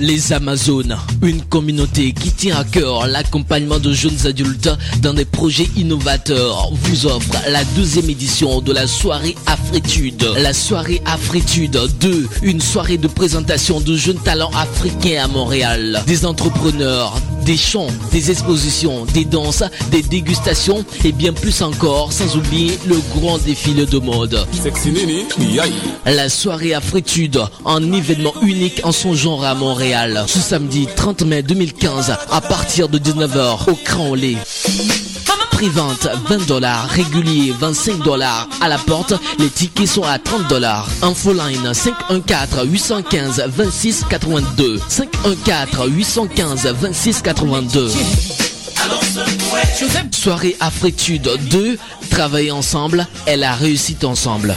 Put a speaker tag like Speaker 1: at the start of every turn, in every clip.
Speaker 1: Les Amazones, une communauté qui tient à cœur l'accompagnement de jeunes adultes dans des projets innovateurs, vous offre la deuxième édition de la soirée Afritude. La soirée Afritude 2, une soirée de présentation de jeunes talents africains à Montréal. Des entrepreneurs, des chants, des expositions, des danses, des dégustations et bien plus encore, sans oublier le grand défilé de mode. La soirée Afritude, un événement unique en son genre à Montréal. Ce samedi 30 mai 2015 à partir de 19h au Cran Lait. Prix-vente 20 dollars, régulier 25 dollars. À la porte, les tickets sont à 30 dollars. Infoline 514 815 26 82. 514 815 26 82. Soirée Afritude 2, travailler ensemble et la réussite ensemble.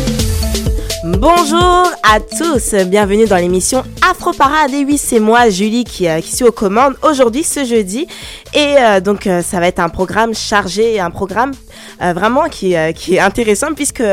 Speaker 2: Bonjour à tous, bienvenue dans l'émission Afro Parade. Et oui, c'est moi, Julie, qui, euh, qui suis aux commandes aujourd'hui, ce jeudi. Et euh, donc, euh, ça va être un programme chargé, un programme vraiment qui, qui est intéressant puisque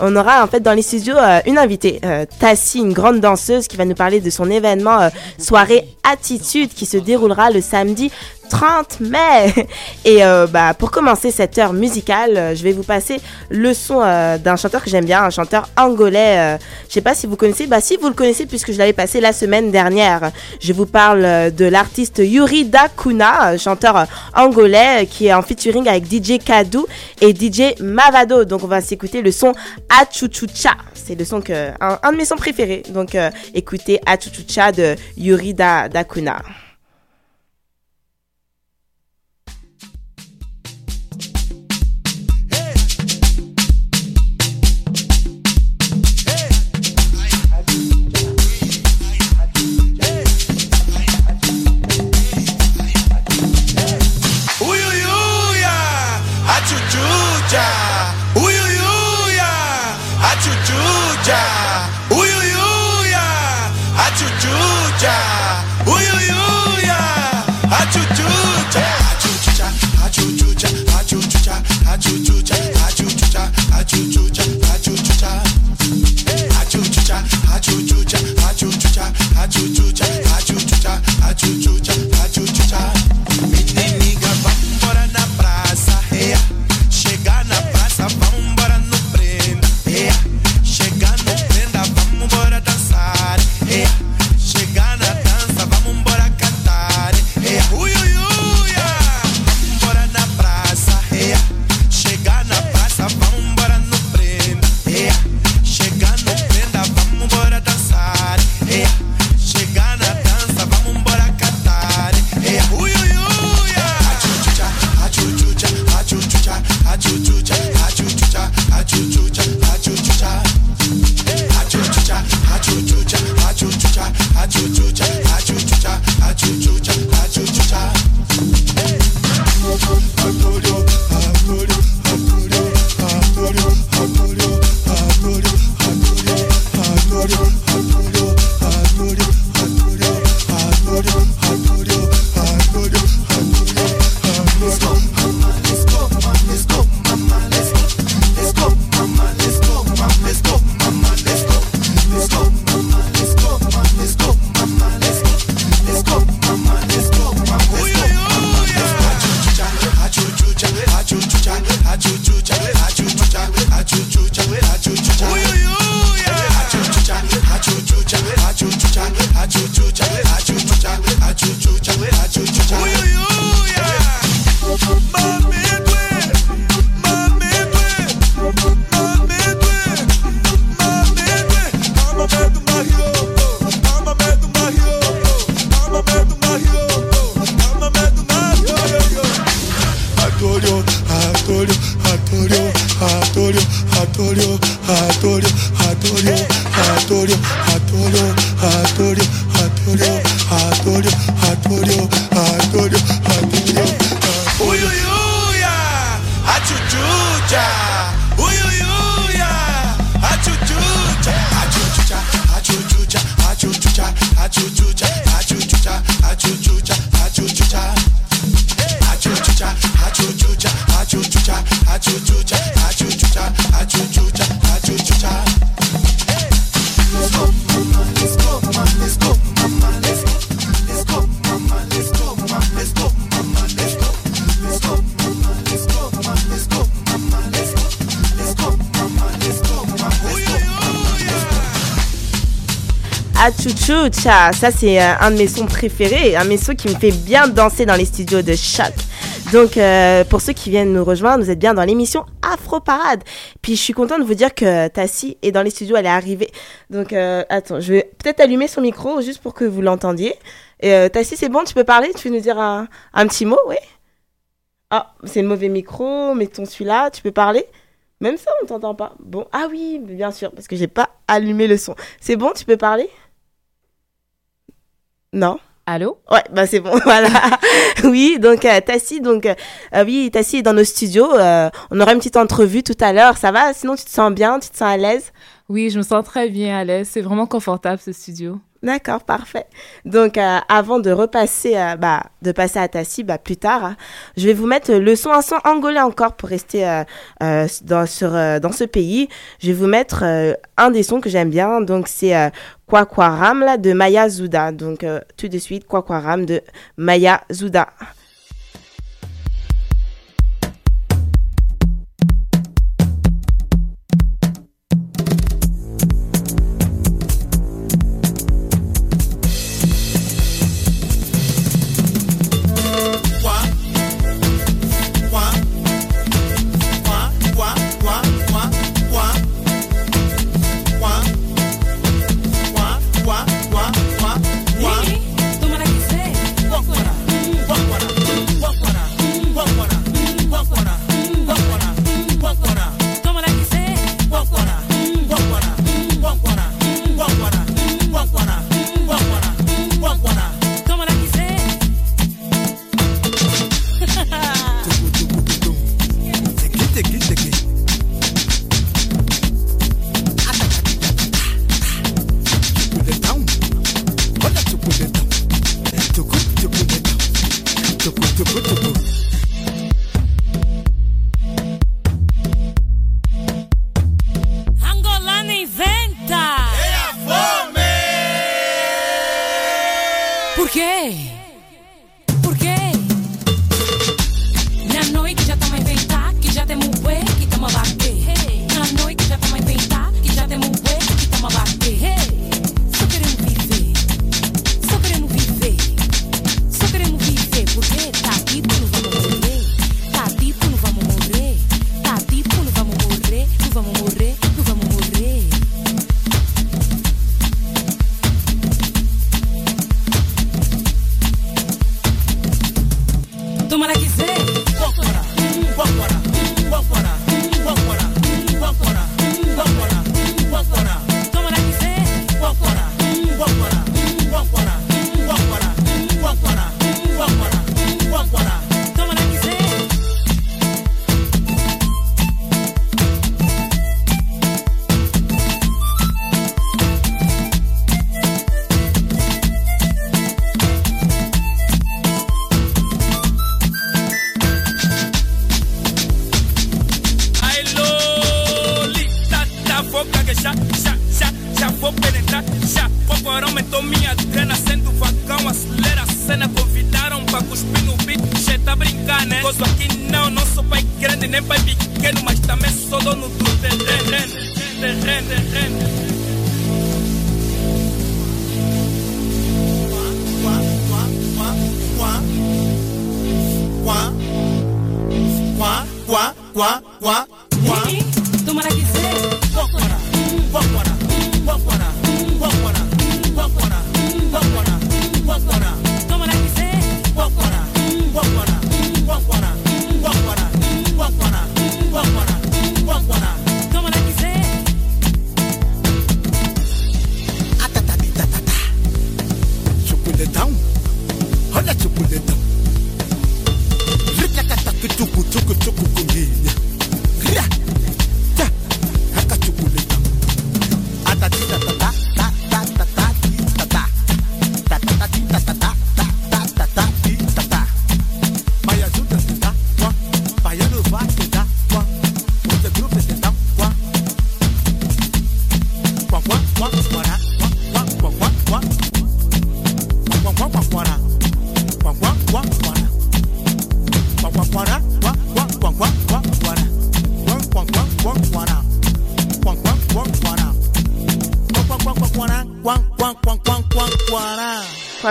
Speaker 2: on aura en fait dans les studios une invitée, Tassie, une grande danseuse qui va nous parler de son événement soirée Attitude qui se déroulera le samedi 30 mai. Et euh, bah, pour commencer cette heure musicale, euh, je vais vous passer le son euh, d'un chanteur que j'aime bien, un chanteur angolais. euh, je sais pas si vous connaissez. Bah si vous le connaissez puisque je l'avais passé la semaine dernière. Je vous parle euh, de l'artiste Yuri Dakuna, chanteur angolais qui est en featuring avec DJ Kadou et DJ Mavado. Donc on va s'écouter le son Achuchucha. C'est le son que un, un de mes sons préférés. Donc écoutez Achuchucha de Yuri Da- Dakuna. Ça c'est euh, un de mes sons préférés, un de sons qui me fait bien danser dans les studios de Choc. Donc euh, pour ceux qui viennent nous rejoindre, vous êtes bien dans l'émission Afro Parade. Puis je suis contente de vous dire que Tassi est dans les studios, elle est arrivée. Donc euh, attends, je vais peut-être allumer son micro juste pour que vous l'entendiez. Euh, Tassi, c'est bon, tu peux parler? Tu veux nous dire un, un petit mot, oui Ah, c'est le mauvais micro, mettons celui-là, tu peux parler? Même ça, on t'entend pas. Bon, ah oui, bien sûr, parce que j'ai pas allumé le son. C'est bon, tu peux parler? Non
Speaker 3: Allô?
Speaker 2: Ouais, bah c'est bon, voilà. oui, donc euh, Tassi, donc euh, oui, Tassi est dans nos studios. euh, on aura une petite entrevue tout à l'heure. Ça va? Sinon, tu te sens bien? Tu te sens à l'aise?
Speaker 3: Oui, je me sens très bien à l'aise. C'est vraiment confortable ce studio.
Speaker 2: D'accord, parfait. Donc, euh, avant de repasser, euh, bah, de passer à Tassi, bah, plus tard, hein, je vais vous mettre le son, un son angolais encore pour rester euh, euh, dans, sur, euh, dans ce pays. Je vais vous mettre un des sons que j'aime bien. Donc, c'est Kwakwaram là, de Maya Zouda. Donc, tout de suite, Kwakwaram de Maya Zouda.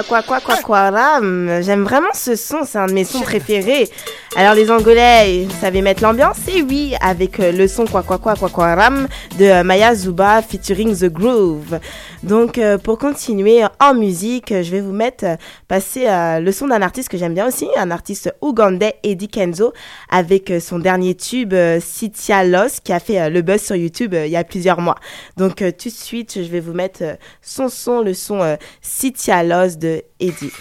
Speaker 4: Quoi, quoi, quoi, quoi,
Speaker 2: ram. J'aime vraiment ce son, c'est un de mes sons préférés. Alors, les Angolais, vous savez mettre l'ambiance Et oui, avec euh, le son quoi, quoi, quoi, quoi, quoi, ram de euh, Maya Zuba featuring The Groove. Donc, euh, pour continuer en musique, je vais vous mettre, euh, passer euh, le son d'un artiste que j'aime bien aussi, un artiste ougandais, Eddie Kenzo, avec euh, son dernier tube, Sitia Loss, qui a fait le buzz sur YouTube il y a plusieurs mois. Donc, tout de suite, je vais vous mettre son son, le son Sitia Loss de Eddie.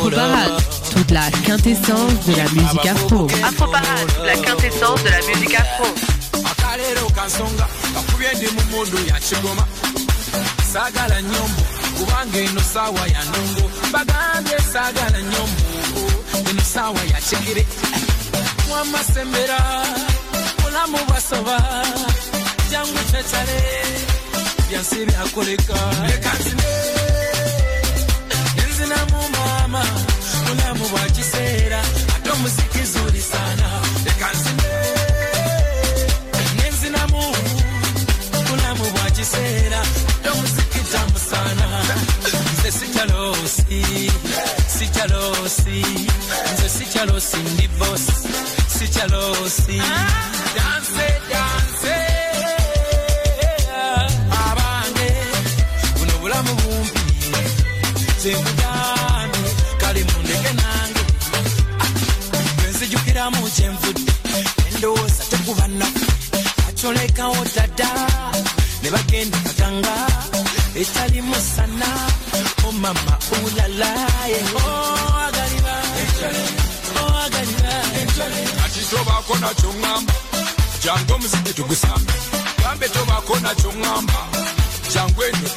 Speaker 5: Afroparade, toute la quintessence de la musique afro.
Speaker 6: Afroparade, la quintessence de la musique afro.
Speaker 4: akaleero kansonga kakubye ndi mu mundu ya kigoma saagala nyombo kubanga eno saawa ya nongo. Bagambye saagala nyombo eno saawa ya kigere mwamasembera mulamu basoba jangu kyekale byansi byakoleka leka maama mulamu bwa kiseera ate omuziki zuli sana. Leka nzine nenzinamu mulamu bwa kiseera ate omuziki tamu sana. Nze sikyalosi sikyalosi nze sikyalosi ndi bos sikyalosi danse danse abange buno bulamu bumpi. Zemugambe kyenvudde endowooza tekuba nnaku dada ne bagenda kaganga etali musana omama ulalaye oagaliba oagaliba
Speaker 7: ati nakyo ŋŋamba jangu omuziki tugusambe gambe tobaako nakyo ŋŋamba jangu eno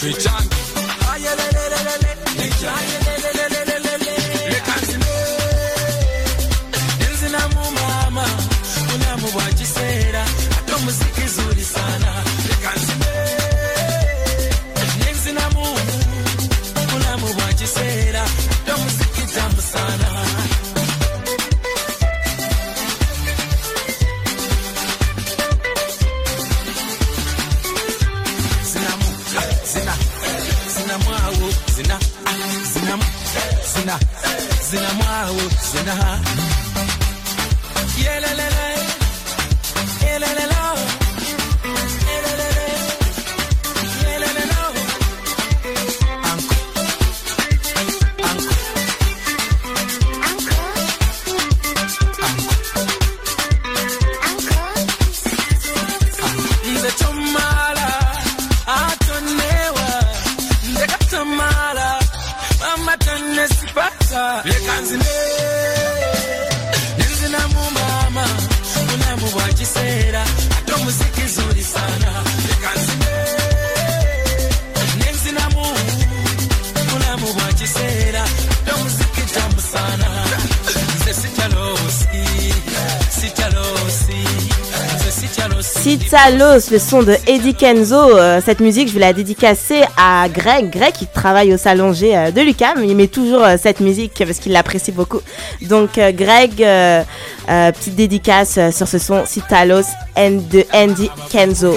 Speaker 7: Citalos, le son de Eddie Kenzo. Euh, cette musique, je vais la dédicacer à Greg. Greg qui travaille au salon G euh, de Lucam. Il met toujours euh, cette musique parce qu'il l'apprécie beaucoup. Donc euh, Greg, petite dédicace sur ce son Citalos and de Andy Kenzo.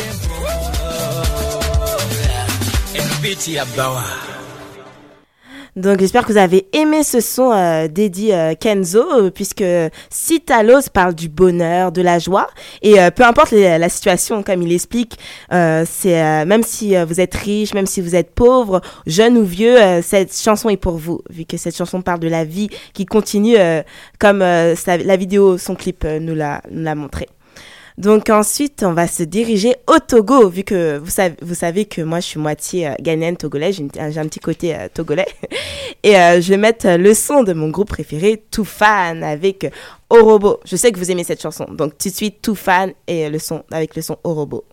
Speaker 7: Donc j'espère que vous avez aimé ce son euh, d'Eddie euh, Kenzo euh, puisque Citalos parle du bonheur, de la joie et euh, peu importe la situation comme il explique, euh, c'est même si vous êtes riche, même si vous êtes pauvre, jeune ou vieux, cette chanson est pour vous vu que cette chanson parle de la vie qui continue comme la vidéo, son clip nous l'a montré. Donc ensuite, on va se diriger au Togo, vu que vous savez, que moi je suis moitié euh, ghanéenne togolais, j'ai un petit côté euh, togolais. Et euh, je vais mettre euh, le son de mon groupe préféré, Toufan, avec euh, Orobo. Je sais que vous aimez cette chanson, donc tout de suite Toufan et euh, le son avec le son Orobo.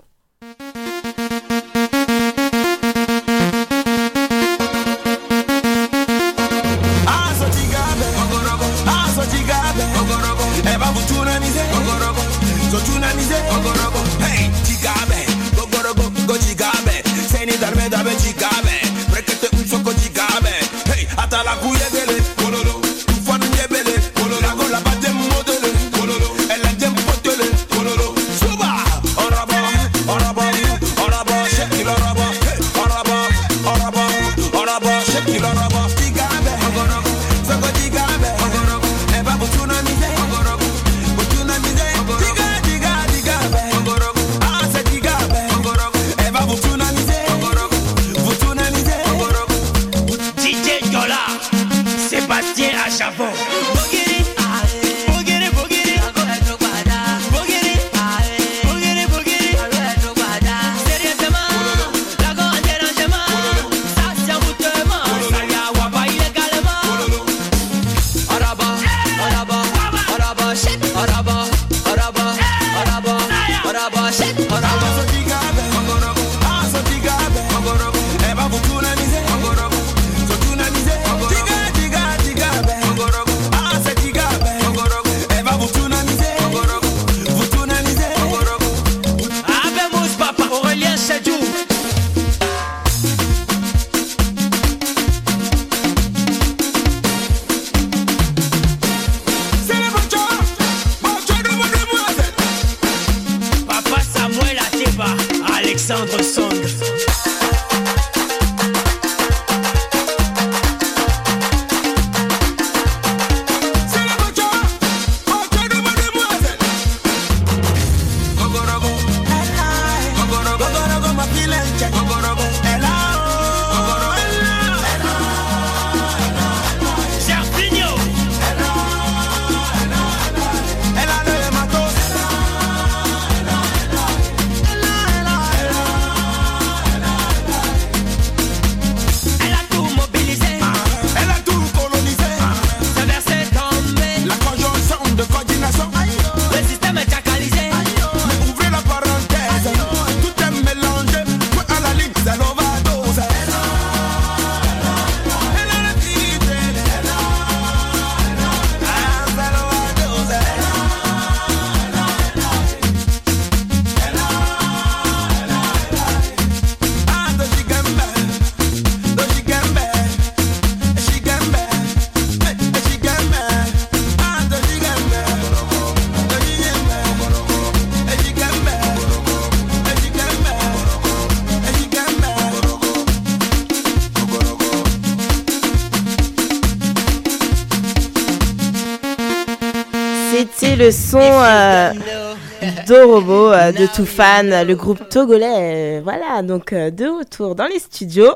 Speaker 2: d'Orobo euh, de Toufan, le groupe togolais. euh, voilà, donc euh, de retour dans les studios.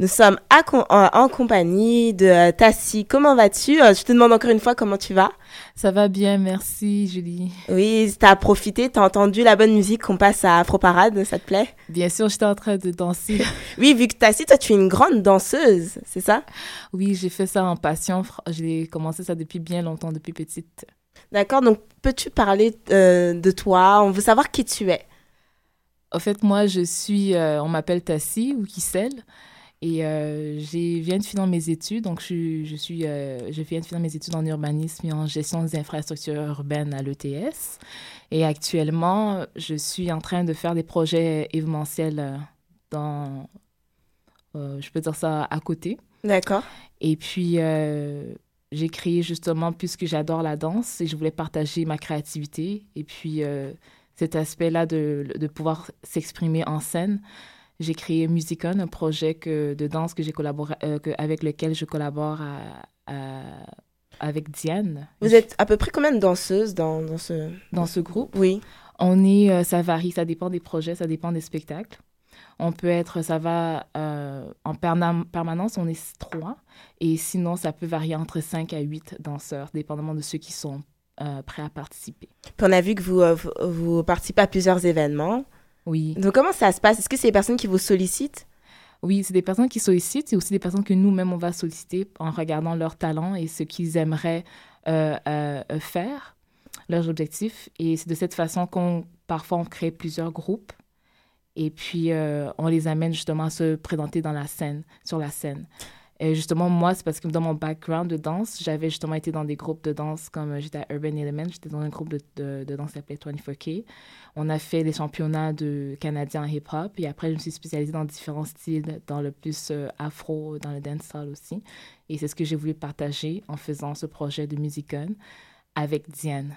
Speaker 2: Nous sommes à en, compagnie de Tassi. Comment vas-tu? Je te demande encore une fois comment tu vas.
Speaker 3: Ça va bien, merci Julie.
Speaker 2: Oui, t'as profité, t'as entendu la bonne musique qu'on passe à Afro Parade, ça te plaît?
Speaker 3: Bien sûr, j'étais en train de danser.
Speaker 2: Oui, vu que Tassi, toi tu es une grande danseuse, c'est ça?
Speaker 3: Oui, j'ai fait ça en passion. J'ai commencé ça depuis bien longtemps, depuis petite.
Speaker 2: D'accord, donc peux-tu parler euh, de toi? On veut savoir qui tu es.
Speaker 3: En fait, moi, je suis, euh, on m'appelle Tassi ou Kissel. Et euh, j'ai viens de finir mes études, donc je, suis- je, suis, euh, je viens de finir mes études en urbanisme et en gestion des infrastructures urbaines à l'ETS. Et actuellement, je suis en train de faire des projets événementiels dans, euh, je peux dire ça, à côté.
Speaker 2: D'accord.
Speaker 3: Et puis, j'ai créé justement, puisque j'adore la danse et je voulais partager ma créativité. Et puis, euh, cet aspect-là de, de pouvoir s'exprimer en scène, j'ai créé Musicon, un projet que, de danse que j'ai collaboré, euh, que, avec lequel je collabore à- à- avec Diane.
Speaker 2: Vous êtes à peu près combien de danseuses dans, dans ce...
Speaker 3: Dans ce groupe?
Speaker 2: Oui.
Speaker 3: On est, euh, ça varie, ça dépend des projets, ça dépend des spectacles. On peut être, ça va euh, en permanence, on est trois. Et sinon, ça peut varier entre 5 à 8 danseurs, dépendamment de ceux qui sont euh, prêts à participer.
Speaker 2: Puis on a vu que vous, euh, vous, participez à plusieurs événements.
Speaker 3: Oui.
Speaker 2: Donc comment ça se passe? Est-ce que c'est les personnes qui vous sollicitent?
Speaker 3: Oui, c'est des personnes qui sollicitent, c'est aussi des personnes que nous-mêmes, on va solliciter en regardant leurs talents et ce qu'ils aimeraient euh, faire, leurs objectifs. Et c'est de cette façon qu'on, parfois, on crée plusieurs groupes et puis euh, on les amène justement à se présenter dans la scène, sur la scène. Et justement, moi, c'est parce que dans mon background de danse, j'avais justement été dans des groupes de danse comme euh, j'étais à Urban Element, j'étais dans un groupe de, danse qui s'appelait 24K. On a fait les championnats de canadiens en hip-hop et après, je me suis spécialisée dans différents styles, dans le plus euh, afro, dans le dancehall aussi. Et c'est ce que j'ai voulu partager en faisant ce projet de Musicon avec Diane.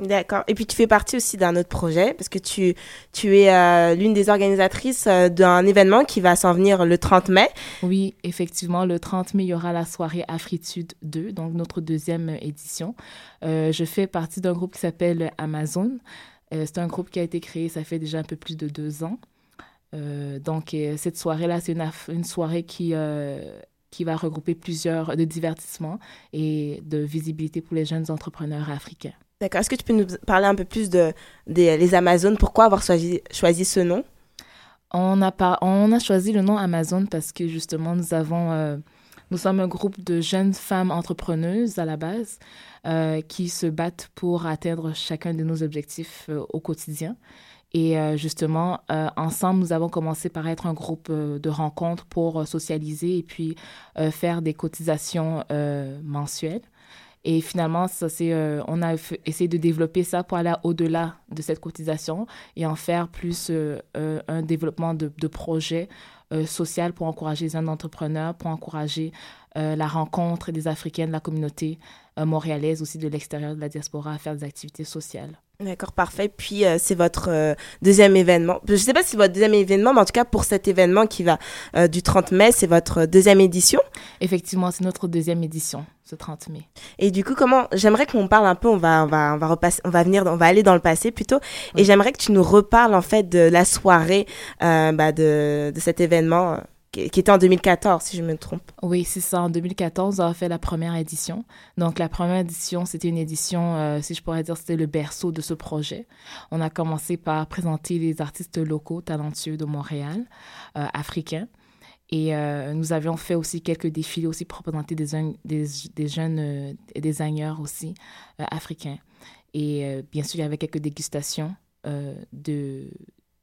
Speaker 2: D'accord. Et puis tu fais partie aussi d'un autre projet parce que tu, tu es euh, l'une des organisatrices euh, d'un événement qui va s'en venir le 30 mai.
Speaker 3: Oui, effectivement, le 30 mai, il y aura la soirée Afritude 2, donc notre deuxième édition. Euh, je fais partie d'un groupe qui s'appelle Amazon. C'est un groupe qui a été créé, ça fait déjà un peu plus de deux ans. Donc, cette soirée-là, c'est une, une soirée qui, qui va regrouper plusieurs de divertissements et de visibilité pour les jeunes entrepreneurs africains.
Speaker 2: D'accord. Est-ce que tu peux nous parler un peu plus de des les Amazones? Pourquoi avoir choisi, choisi ce nom?
Speaker 3: On a, on a choisi le nom Amazon parce que justement, nous avons, euh, nous sommes un groupe de jeunes femmes entrepreneuses à la base euh, qui se battent pour atteindre chacun de nos objectifs euh, au quotidien. Et justement, ensemble, nous avons commencé par être un groupe de rencontres pour socialiser et puis faire des cotisations mensuelles. Et finalement, ça, c'est, euh, on a essayé de développer ça pour aller au-delà de cette cotisation et en faire plus euh, euh, un développement de, de projets euh, social pour encourager les jeunes entrepreneurs, pour encourager la rencontre des Africains de la communauté montréalaise, aussi de l'extérieur de la diaspora, à faire des activités sociales.
Speaker 2: D'accord, parfait. Puis euh, c'est votre euh, deuxième événement. Je sais pas si c'est votre deuxième événement, mais en tout cas pour cet événement qui va euh, du 30 mai, c'est votre deuxième édition.
Speaker 3: Effectivement, c'est notre deuxième édition, ce 30 mai.
Speaker 2: Et du coup, comment J'aimerais qu'on parle un peu. On va, on va, on va repasser, on va venir, on va aller dans le passé plutôt. Et j'aimerais que tu nous reparles en fait de la soirée euh, bah, de, de cet événement euh, qui, était en 2014, si je me trompe.
Speaker 3: Oui, c'est ça. En 2014, on a fait la première édition. Donc, la première édition, c'était une édition, euh, si je pourrais dire, c'était le berceau de ce projet. On a commencé par présenter les artistes locaux talentueux de Montréal, euh, africains. Et euh, nous avions fait aussi quelques défilés aussi pour présenter des, des, jeunes designers aussi africains. Et bien sûr, il y avait quelques dégustations de,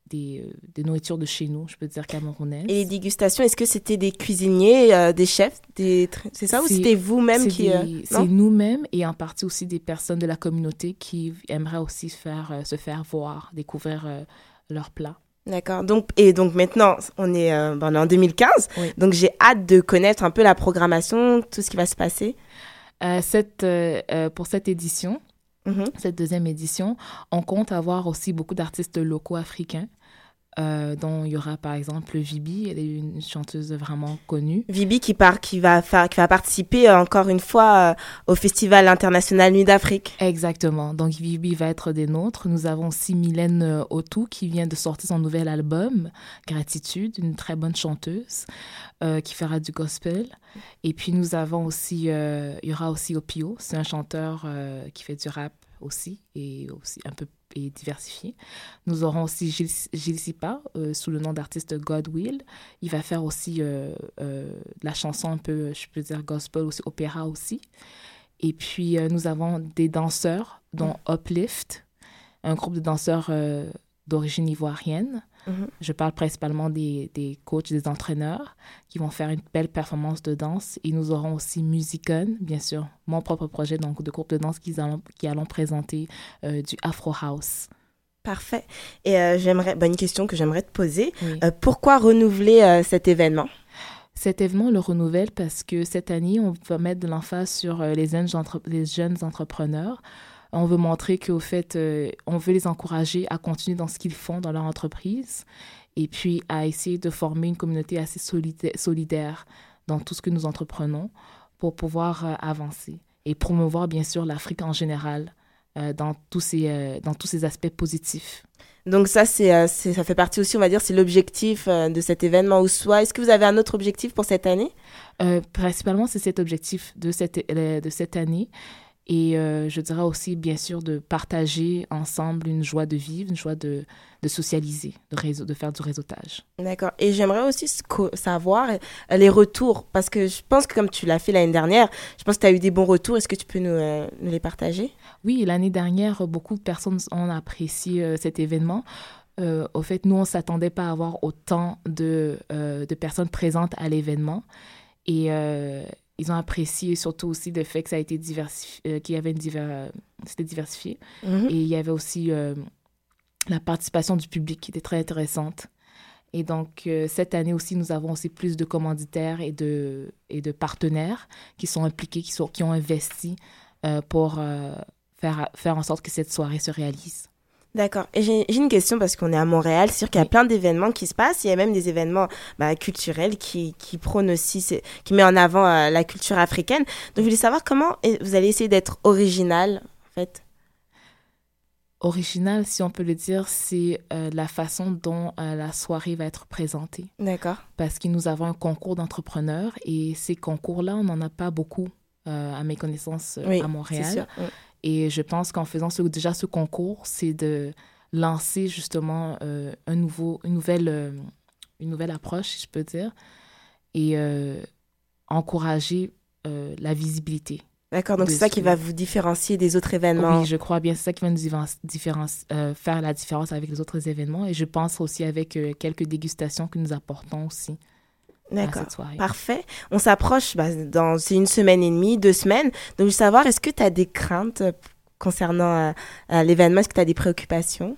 Speaker 3: des, euh, des nourritures de chez nous, je peux dire camerounaises.
Speaker 2: Et les dégustations, est-ce que c'était des cuisiniers, euh, des chefs, des c'est ça ou c'était vous-même qui euh,
Speaker 3: C'est nous-mêmes et en partie aussi des personnes de la communauté qui aimeraient aussi faire, euh, se faire voir, découvrir leurs plats.
Speaker 2: D'accord. Donc et donc maintenant on est, ben, on est en 2015.
Speaker 3: Oui.
Speaker 2: Donc j'ai hâte de connaître un peu la programmation, tout ce qui va se passer.
Speaker 3: Cette, pour cette édition,
Speaker 2: Mhm.
Speaker 3: cette deuxième édition, on compte avoir aussi beaucoup d'artistes locaux africains euh, dont il y aura par exemple Vibi, elle est une chanteuse vraiment connue.
Speaker 2: Vibi qui, part, qui, va, faire, qui va participer euh, encore une fois euh, au Festival international Nuit d'Afrique.
Speaker 3: Exactement. Donc Vibi va être des nôtres. Nous avons aussi Mylène Otou qui vient de sortir son nouvel album, Gratitude, une très bonne chanteuse euh, qui fera du gospel. Et puis nous avons aussi, il y aura aussi Opio, c'est un chanteur qui fait du rap aussi et aussi un peu et diversifié. Nous aurons aussi Gilles, Gilles Sipa euh, sous le nom d'artiste Godwill. Il va faire aussi euh, euh, de la chanson un peu, je peux dire gospel aussi, opéra aussi. Et puis nous avons des danseurs, dont Uplift, un groupe de danseurs d'origine ivoirienne.
Speaker 2: Mhm.
Speaker 3: Je parle principalement des, des coachs, des entraîneurs qui vont faire une belle performance de danse. Et nous aurons aussi Musicon, bien sûr, mon propre projet donc, de groupe de danse qui allons, qui allons présenter euh, du Afro House.
Speaker 2: Parfait. Et euh, j'aimerais, bah, une question que j'aimerais te poser.
Speaker 3: Oui.
Speaker 2: Euh, pourquoi renouveler cet événement?
Speaker 3: Cet événement le renouvelle parce que cette année, on va mettre de l'emphase sur les, jeunes entre- les jeunes entrepreneurs. On veut montrer qu'au fait, euh, on veut les encourager à continuer dans ce qu'ils font dans leur entreprise et puis à essayer de former une communauté assez solida- solidaire dans tout ce que nous entreprenons pour pouvoir euh, avancer et promouvoir bien sûr l'Afrique en général euh, dans, tous ces, dans tous ces aspects positifs.
Speaker 2: Donc ça, c'est, ça fait partie aussi, on va dire, c'est l'objectif de cet événement ou soit. Est-ce que vous avez un autre objectif pour cette année?
Speaker 3: Euh, principalement, c'est cet objectif de cette, de cette année. Et euh, je dirais aussi, bien sûr, de partager ensemble une joie de vivre, une joie de, de socialiser, de, réseau, de faire du réseautage.
Speaker 2: D'accord. Et j'aimerais aussi savoir euh, les retours, parce que je pense que comme tu l'as fait l'année dernière, je pense que tu as eu des bons retours. Est-ce que tu peux nous, euh, nous les partager?
Speaker 3: Oui, l'année dernière, beaucoup de personnes ont apprécié euh, cet événement. Au fait, nous, on ne s'attendait pas à avoir autant de, de personnes présentes à l'événement. Et ils ont apprécié surtout aussi le fait que ça a été diversifié, euh, qu'il y avait une diver- c'était diversifié.
Speaker 2: Mhm.
Speaker 3: Et il y avait aussi euh, la participation du public qui était très intéressante. Et donc, euh, cette année aussi, nous avons aussi plus de commanditaires et de, et de partenaires qui sont impliqués, qui, sont, qui ont investi pour faire, faire en sorte que cette soirée se réalise.
Speaker 2: D'accord. Et j'ai une question parce qu'on est à Montréal. C'est sûr qu'il y a plein d'événements qui se passent. Il y a même des événements bah, culturels qui, qui prônent aussi, qui met en avant euh, la culture africaine. Donc, je voulais savoir comment vous allez essayer d'être original, en fait.
Speaker 3: Original, si on peut le dire, c'est euh, la façon dont euh, la soirée va être présentée.
Speaker 2: D'accord.
Speaker 3: Parce que nous avons un concours d'entrepreneurs et ces concours-là, on n'en a pas beaucoup, à mes connaissances,
Speaker 2: Oui,
Speaker 3: à Montréal.
Speaker 2: sûr, oui.
Speaker 3: Et je pense qu'en faisant ce, déjà ce concours, c'est de lancer justement euh, un nouveau, une, nouvelle, euh, une nouvelle approche, si je peux dire, et euh, encourager la visibilité.
Speaker 2: D'accord. Donc, c'est ça qui va vous différencier des autres événements.
Speaker 3: Oui, je crois bien. C'est ça qui va nous faire la différence avec les autres événements. Et je pense aussi avec quelques dégustations que nous apportons aussi
Speaker 2: D'accord. Parfait. On s'approche bah, dans c'est une semaine et demie, deux semaines. Donc, je veux savoir, est-ce que tu as des craintes euh, concernant euh, euh, l'événement? Est-ce que tu as des préoccupations?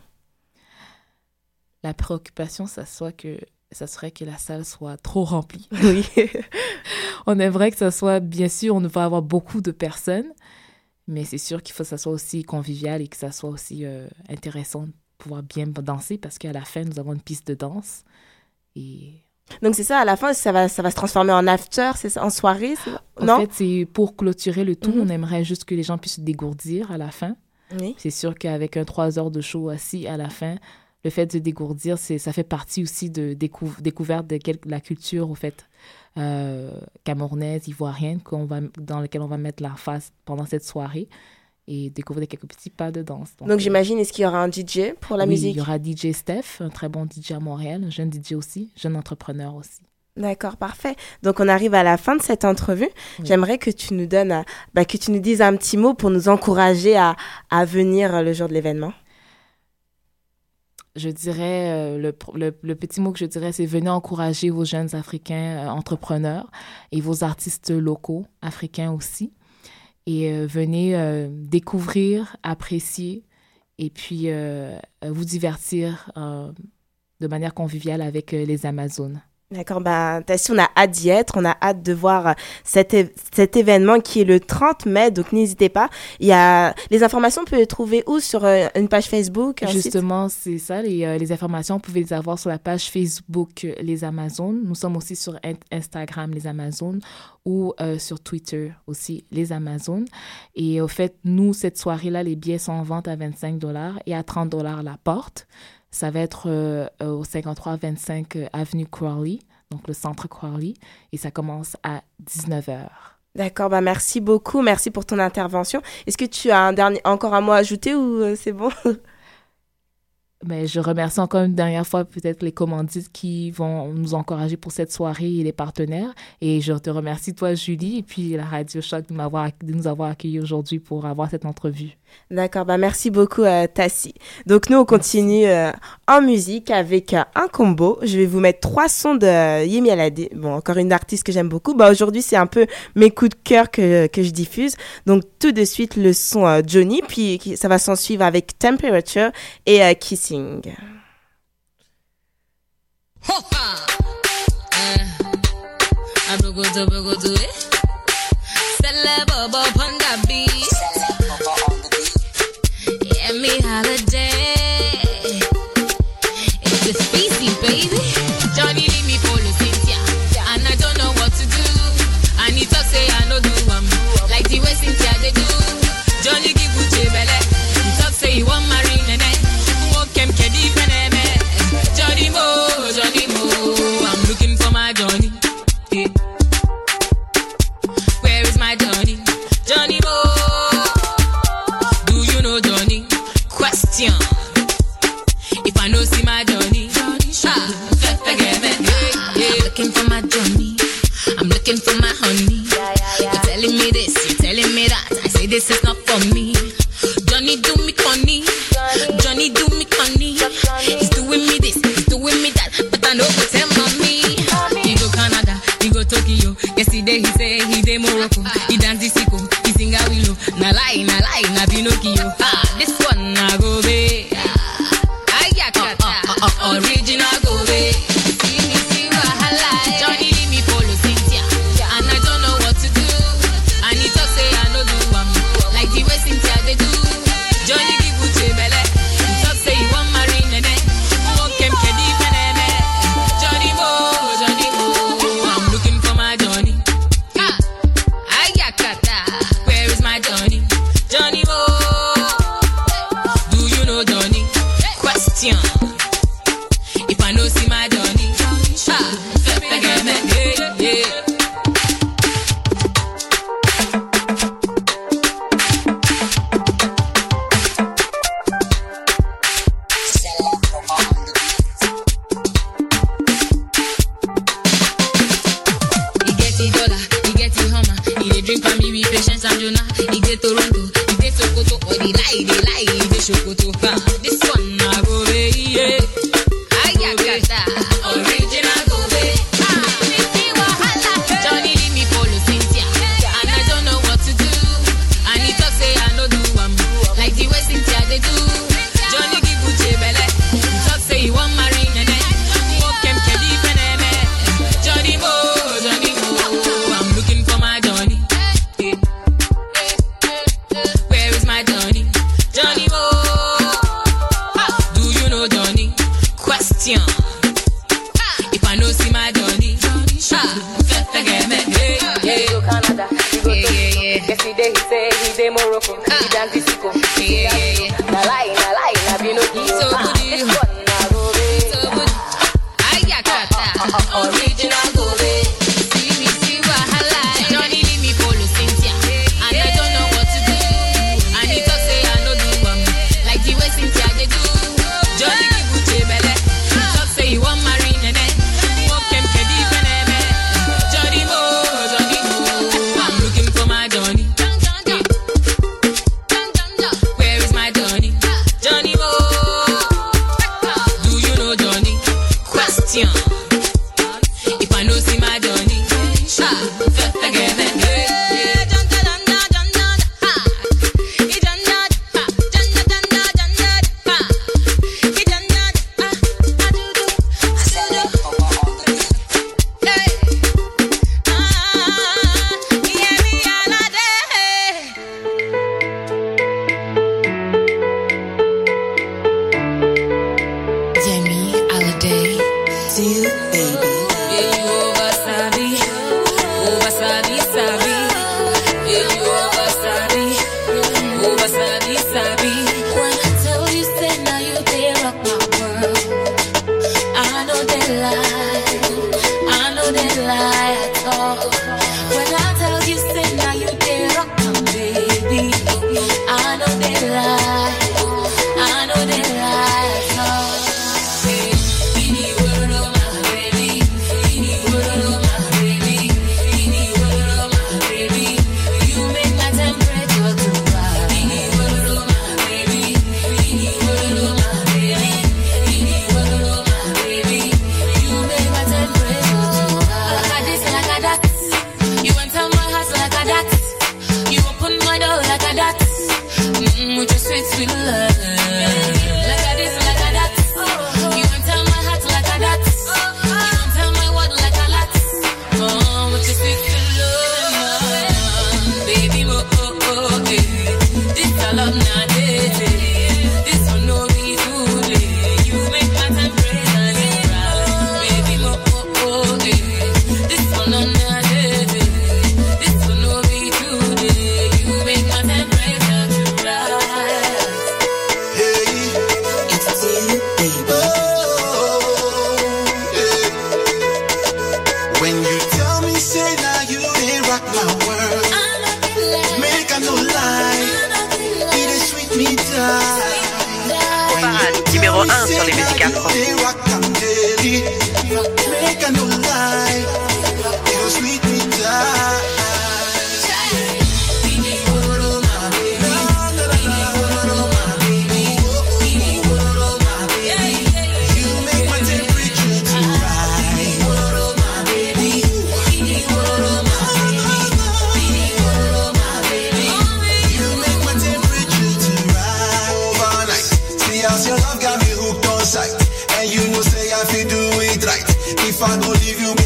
Speaker 3: La préoccupation, ça, soit que, ça serait que la salle soit trop remplie.
Speaker 2: Oui.
Speaker 3: on aimerait que ça soit, bien sûr, on va avoir beaucoup de personnes, mais c'est sûr qu'il faut que ça soit aussi convivial et que ça soit aussi euh, intéressant de pouvoir bien danser parce qu'à la fin, nous avons une piste de danse. Et
Speaker 2: Donc, c'est ça, à la fin, ça va, ça va se transformer en after, c'est en soirée
Speaker 3: En
Speaker 2: Non?
Speaker 3: fait, c'est pour clôturer le tout,
Speaker 2: Mhm.
Speaker 3: on aimerait juste que les gens puissent se dégourdir à la fin.
Speaker 2: Oui.
Speaker 3: C'est sûr qu'avec un trois heures de show assis à la fin, le fait de se dégourdir, c'est, ça fait partie aussi de décou- découverte de quel- la culture, au fait, euh, camerounaise, ivoirienne, qu'on va, dans laquelle on va mettre la face pendant cette soirée et découvrir quelques petits pas de danse.
Speaker 2: Donc,
Speaker 3: euh,
Speaker 2: j'imagine, est-ce qu'il y aura un DJ pour la
Speaker 3: oui,
Speaker 2: musique?
Speaker 3: Il y aura DJ Steph, un très bon DJ à Montréal, un jeune DJ aussi, jeune entrepreneur aussi.
Speaker 2: D'accord, parfait. Donc on arrive à la fin de cette entrevue. J'aimerais que tu nous donnes, euh, bah, que tu nous dises un petit mot pour nous encourager à, à venir euh, le jour de l'événement.
Speaker 3: je dirais, le, le, le petit mot que je dirais, c'est venez encourager vos jeunes Africains entrepreneurs et vos artistes locaux africains aussi. Et euh, venez euh, découvrir, apprécier et puis euh, vous divertir de manière conviviale avec les Amazones.
Speaker 6: D'accord, bah, si on a hâte d'y être, on a hâte de voir euh, cet, cet événement qui est le 30 mai, donc n'hésitez pas. Il y a... Les informations, on peut les trouver où Sur euh, une page Facebook
Speaker 3: Justement, c'est ça, les, euh, les, informations, vous pouvez les avoir sur la page Facebook Les Amazones. Nous sommes aussi sur Instagram Les Amazones ou sur Twitter aussi Les Amazones. Et au fait, nous, cette soirée-là, les billets sont en vente à 25 dollars et à 30 dollars la porte. Ça va être euh, au 5325 euh, Avenue Crowley, donc le centre Crowley, et ça commence à 19h.
Speaker 6: D'accord, bah merci beaucoup, merci pour ton intervention. Est-ce que tu as un dernier, encore un mot à ajouter ou euh, c'est bon?
Speaker 3: Mais ben, je remercie encore une dernière fois peut-être les commandites qui vont nous encourager pour cette soirée et les partenaires. Et je te remercie toi, Julie, et puis la Radio Choc de nous avoir accueillis aujourd'hui pour avoir cette entrevue.
Speaker 6: D'accord, bah merci beaucoup euh, Tassi. Donc nous on continue euh, en musique avec euh, un combo. Je vais vous mettre trois sons de Yemi Alade. Bon, encore une artiste que j'aime beaucoup. Bah aujourd'hui c'est un peu mes coups de cœur que, que, je diffuse. Donc tout de suite le son euh, Johnny, puis ça va s'en suivre avec Temperature et Kissing.
Speaker 8: to do
Speaker 4: it right. If I don't leave you,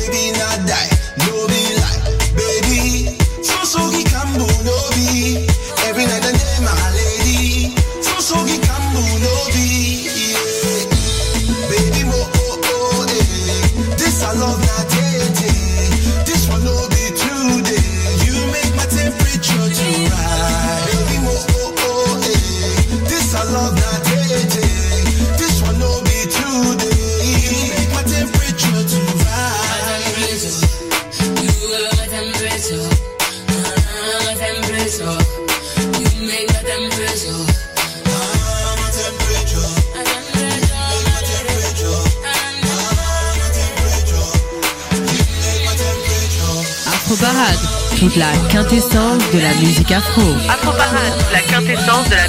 Speaker 5: Afro. Afro
Speaker 6: Parade, la quintessence de la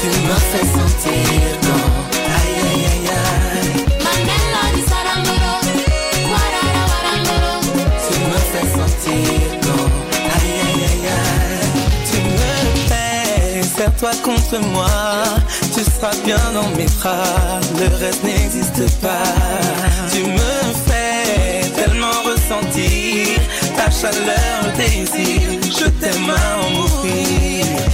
Speaker 9: Tu
Speaker 4: me fez sentir
Speaker 9: como. Ai, ai, ai,
Speaker 4: Tu me fez sentir como. Ai, ai, ai, ai. Tu me fais, serre-toi contre moi. Tu seras bien dans mes bras. Le reste n'existe pas. chaleur, désir, je t'aime à en mourir.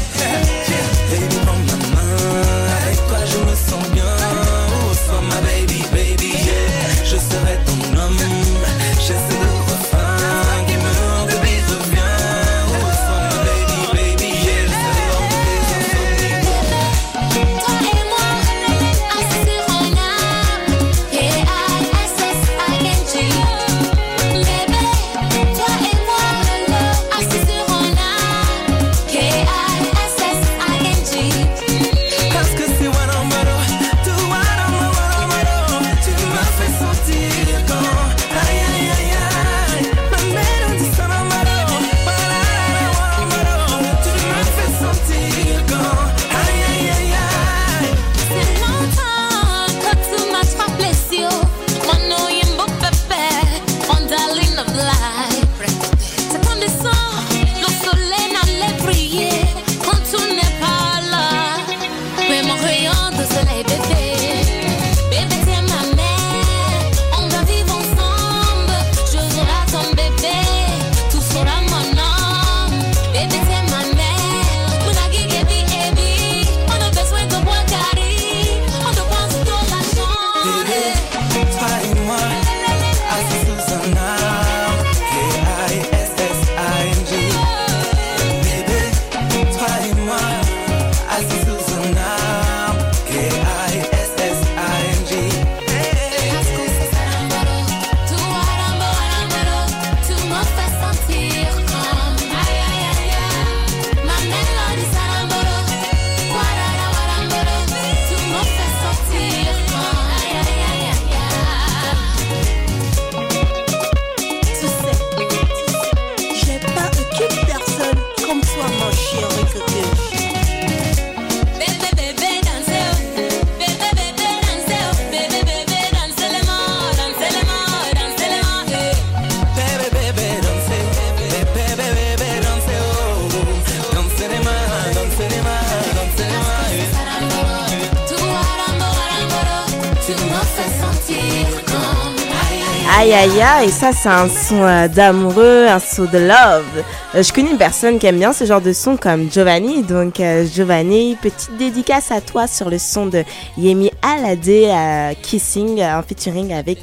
Speaker 2: Aïe, et ça c'est un son euh, d'amoureux, un son de love. Euh, je connais une personne qui aime bien ce genre de son comme Giovanni, donc euh, Giovanni, petite dédicace à toi sur le son de Yemi Alade euh, Kissing en featuring avec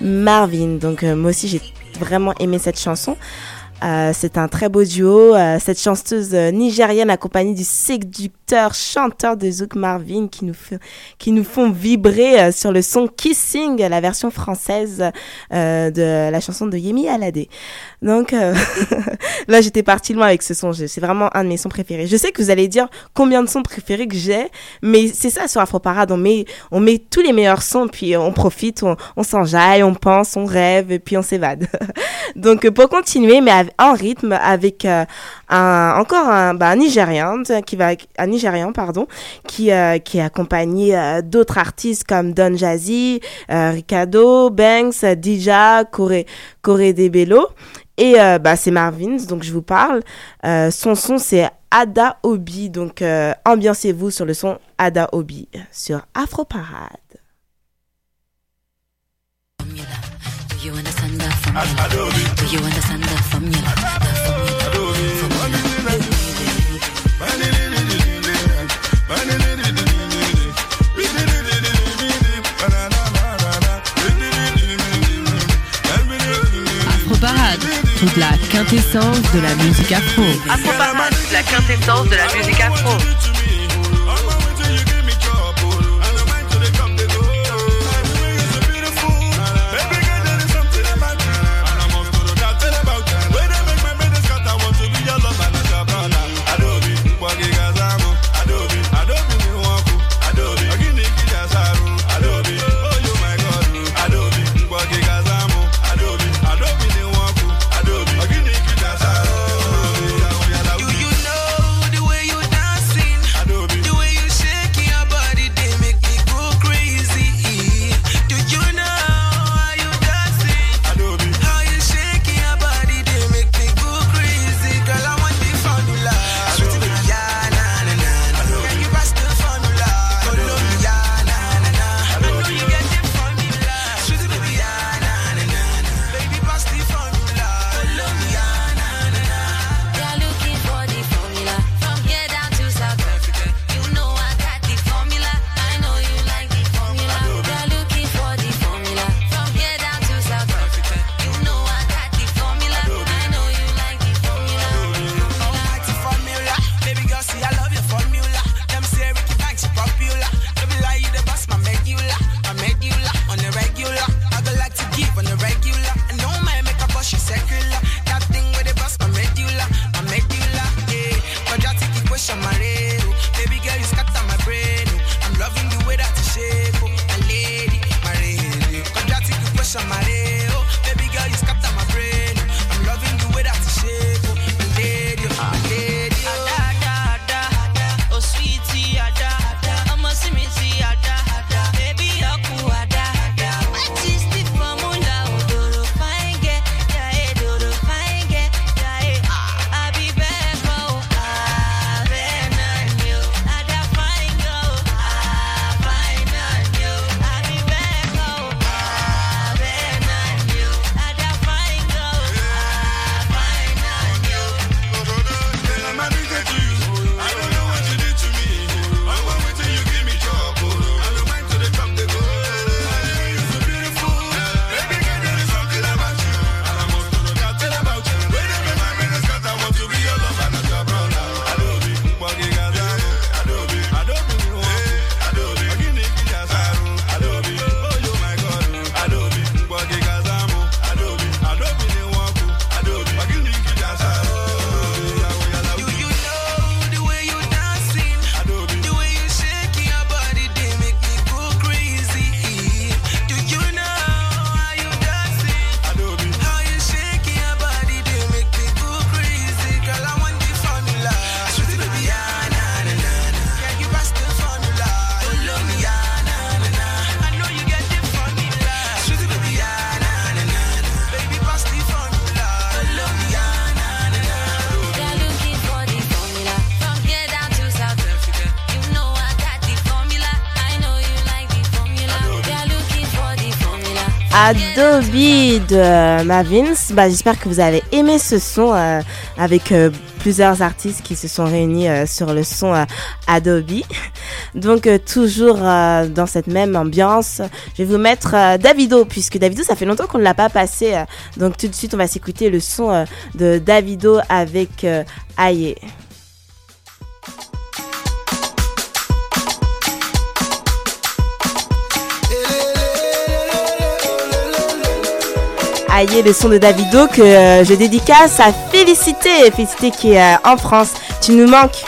Speaker 2: Marvin. Donc moi aussi j'ai vraiment aimé cette chanson. Euh, c'est un très beau duo. Euh, cette chanteuse euh, nigérienne accompagnée du séducteur chanteur de Zouk Marvin qui nous, qui nous font vibrer sur le son Kissing, la version française de la chanson de Yemi Alade. Donc là, j'étais partie loin avec ce son. C'est vraiment un de mes sons préférés. Je sais que vous allez dire combien de sons préférés que j'ai, mais c'est ça sur Afro Parade. On met, on met tous les meilleurs sons, puis on profite, on, on s'enjaille, on pense, on rêve, et puis on s'évade. Donc pour continuer, mais en rythme, avec euh, un, encore un, bah, Nigérian qui va, un Nigérian pardon, qui euh, qui est euh, d'autres artistes comme Don Jazzy, euh, Ricardo, Banks, Dija, Coré, Coré Debello. Et euh, bah, c'est Marvins, donc je vous parle. Son son, c'est Ada Obi. Donc, ambiancez-vous sur le son Ada Obi sur Afro Parade.
Speaker 9: Do you understand the formula? The
Speaker 5: Afro Parade, toute la quintessence de la musique afro.
Speaker 6: Afro Parade, la quintessence de la musique afro.
Speaker 10: Adobe de Mavins. Bah, J'espère que vous avez aimé ce son euh, avec euh, plusieurs artistes qui se sont réunis euh, sur le son euh, Adobe. Donc euh, toujours euh, dans cette même ambiance, je vais vous mettre euh, Davido puisque Davido ça fait longtemps qu'on ne l'a pas passé. euh, donc tout de suite on va s'écouter le son euh, de Davido avec euh, Aye. Aïe, le son de Davido que euh, je dédicace à Félicité, Félicité qui est euh, en France. Tu nous manques.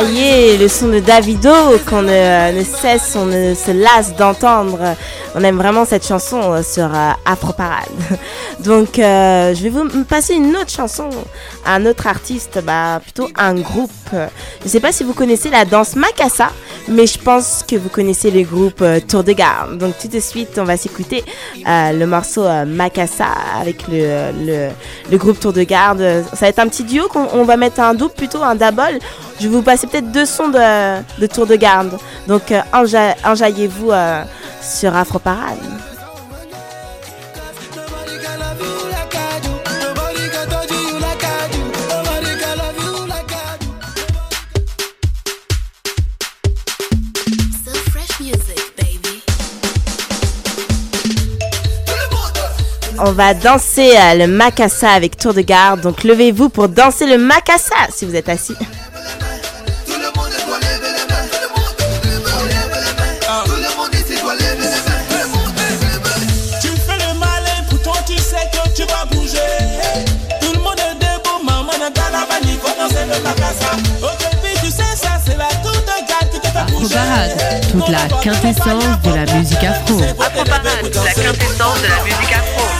Speaker 10: Aïe, le son de Davido qu'on ne, cesse, on ne se lasse d'entendre. On aime vraiment cette chanson euh, sur euh, Afro Parade. Donc, euh, je vais vous passer une autre chanson, un autre artiste, bah, plutôt un groupe. Je ne sais pas si vous connaissez la danse Makassa, mais je pense que vous connaissez le groupe euh, Tour de Garde. Donc, tout de suite, on va s'écouter euh, le morceau euh, avec le, le, le groupe Tour de Garde. Ça va être un petit duo qu'on on va mettre un double, plutôt un double. Je vais vous passer peut-être deux sons de, de Tour de Garde. Donc, euh, enja- enjaillez-vous euh, sur Afro Parade. On va danser euh, le Makassa avec Tour de Garde. Donc, levez-vous pour danser le Makassa si vous êtes assis.
Speaker 4: Tu fais le malin, pourtant tu sais que tu vas bouger. Tout le monde est debout, maman n'a pas la vanille, faut danser le macassa. Ok, puis tu sais ça, c'est la tour de garde qui te fait
Speaker 5: Afro
Speaker 4: bouger.
Speaker 5: Parade, toute la quintessence de la musique afro.
Speaker 11: Afro Parade, la quintessence de la musique afro.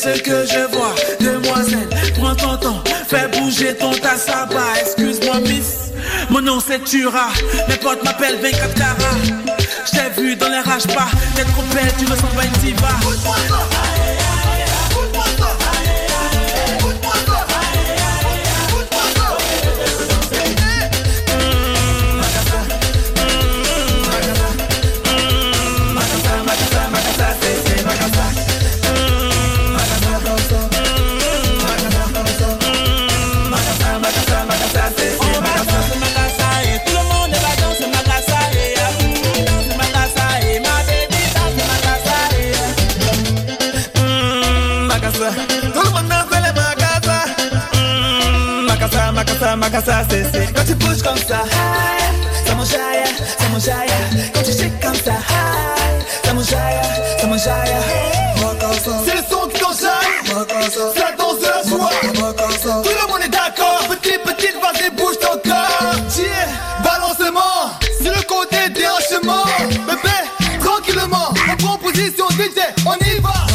Speaker 4: Ce que je vois. Demoiselle, prends ton temps, fais bouger ton tassaba. Excuse-moi, miss, mon nom c'est Tura. Mes potes m'appellent 24 carats. Je t'ai vu dans les rages pas, t'es trop belle, tu me sens une diva. C'est Quand tu bouges comme ça, ça m'enjaille, ça m'enjaille. Quand tu shakes comme ça, ça m'enjaille, ça m'enjaille. C'est le son qui t'enjaille, ça danse la joie Tout le monde est d'accord, petit, petit, vas-y, bouge ton corps Yeah, balancement, c'est le côté déhanchement. Bébé, tranquillement, on prend position, DJ, on y va.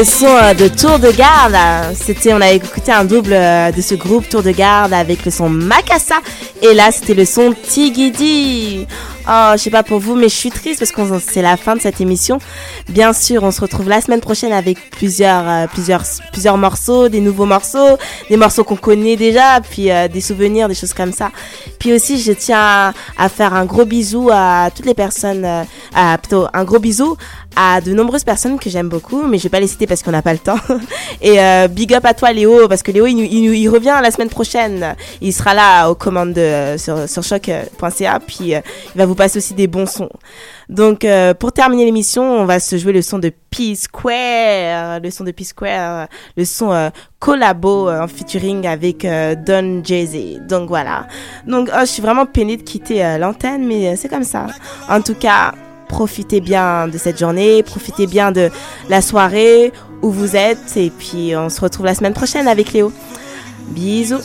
Speaker 4: le
Speaker 12: son
Speaker 4: de
Speaker 2: Tour de Garde. C'était, on avait écouté un double euh, de ce groupe Tour de Garde avec le son Macassa. Et là, c'était le son Tigidi. Oh, je sais pas pour vous, mais je suis triste parce que c'est la fin de cette émission. Bien sûr, on se retrouve la semaine prochaine avec plusieurs, euh, plusieurs, plusieurs morceaux, des nouveaux morceaux, des morceaux qu'on connaît déjà, puis euh, des souvenirs, des choses comme ça. Puis aussi, je tiens à, faire un gros bisou à toutes les personnes, euh, à, plutôt un gros bisou à de nombreuses personnes que j'aime beaucoup, mais je vais pas les citer parce qu'on n'a pas le temps. Et euh, big up à toi Léo, parce que Léo il, il, il, revient la semaine prochaine. Il sera là aux commandes de, sur, sur choc.ca, puis euh, il va vous passer aussi des bons sons. Donc euh, pour terminer l'émission, on va se jouer le son de P-Square, le son de P-Square, le son euh, collabo euh, en featuring avec Don Jay-Z. Donc voilà. Donc oh, je suis vraiment peinée de quitter l'antenne, mais c'est comme ça. En tout cas profitez bien de cette journée, profitez bien de la soirée où vous êtes, et puis on se retrouve la semaine prochaine avec Léo. Bisous.